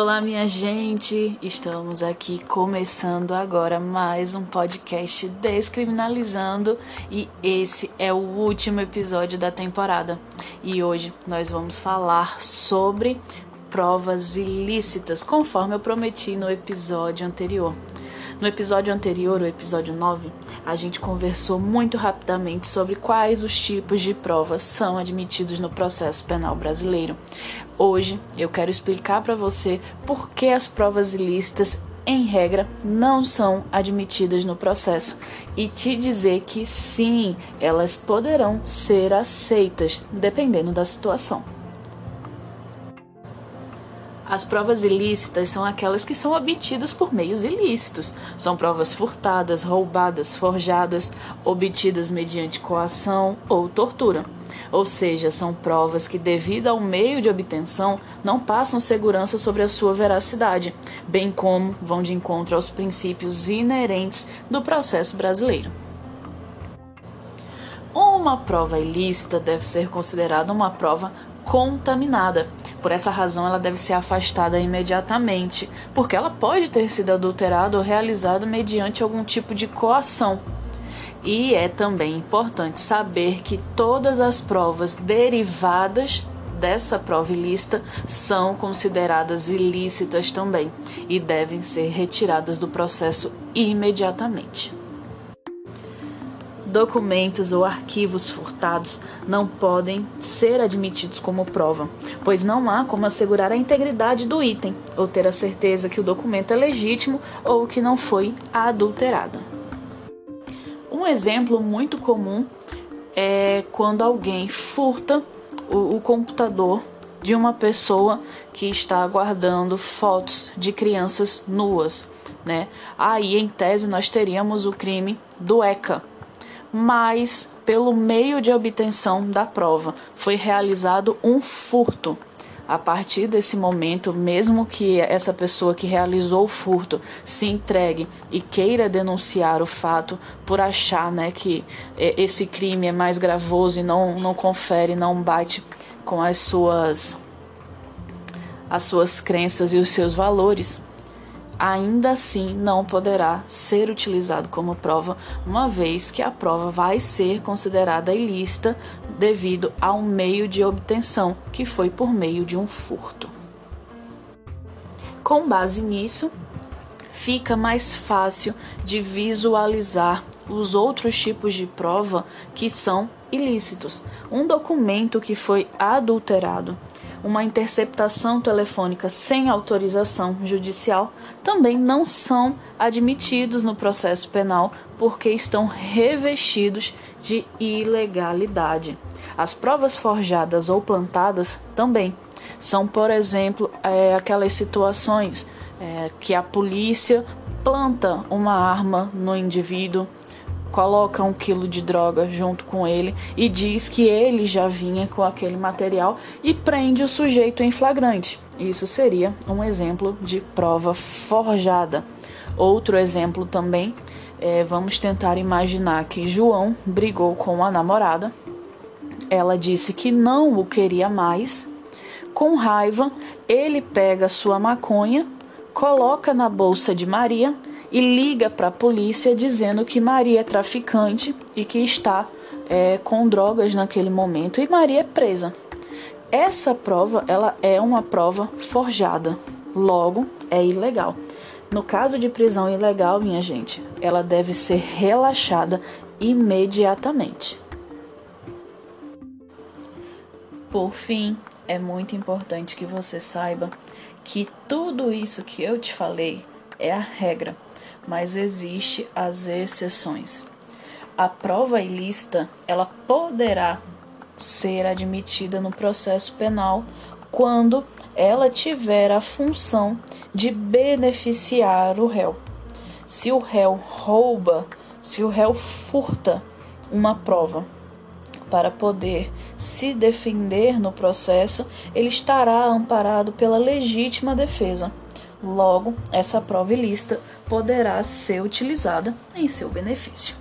Olá, minha gente! Estamos aqui começando agora mais um podcast Descriminalizando e esse é o último episódio da temporada. E hoje nós vamos falar sobre provas ilícitas, conforme eu prometi no episódio anterior. No episódio anterior, o episódio 9, a gente conversou muito rapidamente sobre quais os tipos de provas são admitidos no processo penal brasileiro. Hoje eu quero explicar para você por que as provas ilícitas em regra, não são admitidas no processo e te dizer que sim, elas poderão ser aceitas, dependendo da situação. As provas ilícitas são aquelas que são obtidas por meios ilícitos. São provas furtadas, roubadas, forjadas, obtidas mediante coação ou tortura. Ou seja, são provas que, devido ao meio de obtenção, não passam segurança sobre a sua veracidade, bem como vão de encontro aos princípios inerentes do processo brasileiro. Uma prova ilícita deve ser considerada uma prova contaminada. Por essa razão, ela deve ser afastada imediatamente, porque ela pode ter sido adulterada ou realizada mediante algum tipo de coação. E é também importante saber que todas as provas derivadas dessa prova ilícita são consideradas ilícitas também e devem ser retiradas do processo imediatamente. Documentos ou arquivos furtados não podem ser admitidos como prova, pois não há como assegurar a integridade do item ou ter a certeza que o documento é legítimo ou que não foi adulterado. Um exemplo muito comum é quando alguém furta o, o computador de uma pessoa que está guardando fotos de crianças nuas, né? Aí, em tese, nós teríamos o crime do ECA, mas pelo meio de obtenção da prova foi realizado um furto. A partir desse momento, mesmo que essa pessoa que realizou o furto se entregue e queira denunciar o fato por achar né, que é, esse crime é mais gravoso e não, não confere, não bate com as suas, as suas crenças e os seus valores, ainda assim não poderá ser utilizado como prova, uma vez que a prova vai ser considerada ilícita devido ao meio de obtenção, que foi por meio de um furto. Com base nisso, fica mais fácil de visualizar os outros tipos de prova que são ilícitos. Um documento que foi adulterado uma interceptação telefônica sem autorização judicial também não são admitidos no processo penal porque estão revestidos de ilegalidade. As provas forjadas ou plantadas também são, por exemplo, é, aquelas situações é, que a polícia planta uma arma no indivíduo coloca um quilo de droga junto com ele e diz que ele já vinha com aquele material e prende o sujeito em flagrante. Isso seria um exemplo de prova forjada. Outro exemplo também é, vamos tentar imaginar que João brigou com a namorada. Ela disse que não o queria mais. Com raiva, ele pega sua maconha, coloca na bolsa de Maria e liga para a polícia dizendo que Maria é traficante e que está é, com drogas naquele momento e Maria é presa. Essa prova ela é uma prova forjada, logo é ilegal. No caso de prisão ilegal, minha gente, ela deve ser relaxada imediatamente. Por fim, é muito importante que você saiba que tudo isso que eu te falei é a regra mas existe as exceções. A prova ilícita, ela poderá ser admitida no processo penal quando ela tiver a função de beneficiar o réu. Se o réu rouba, se o réu furta uma prova para poder se defender no processo, ele estará amparado pela legítima defesa. Logo, essa prova ilícita poderá ser utilizada em seu benefício.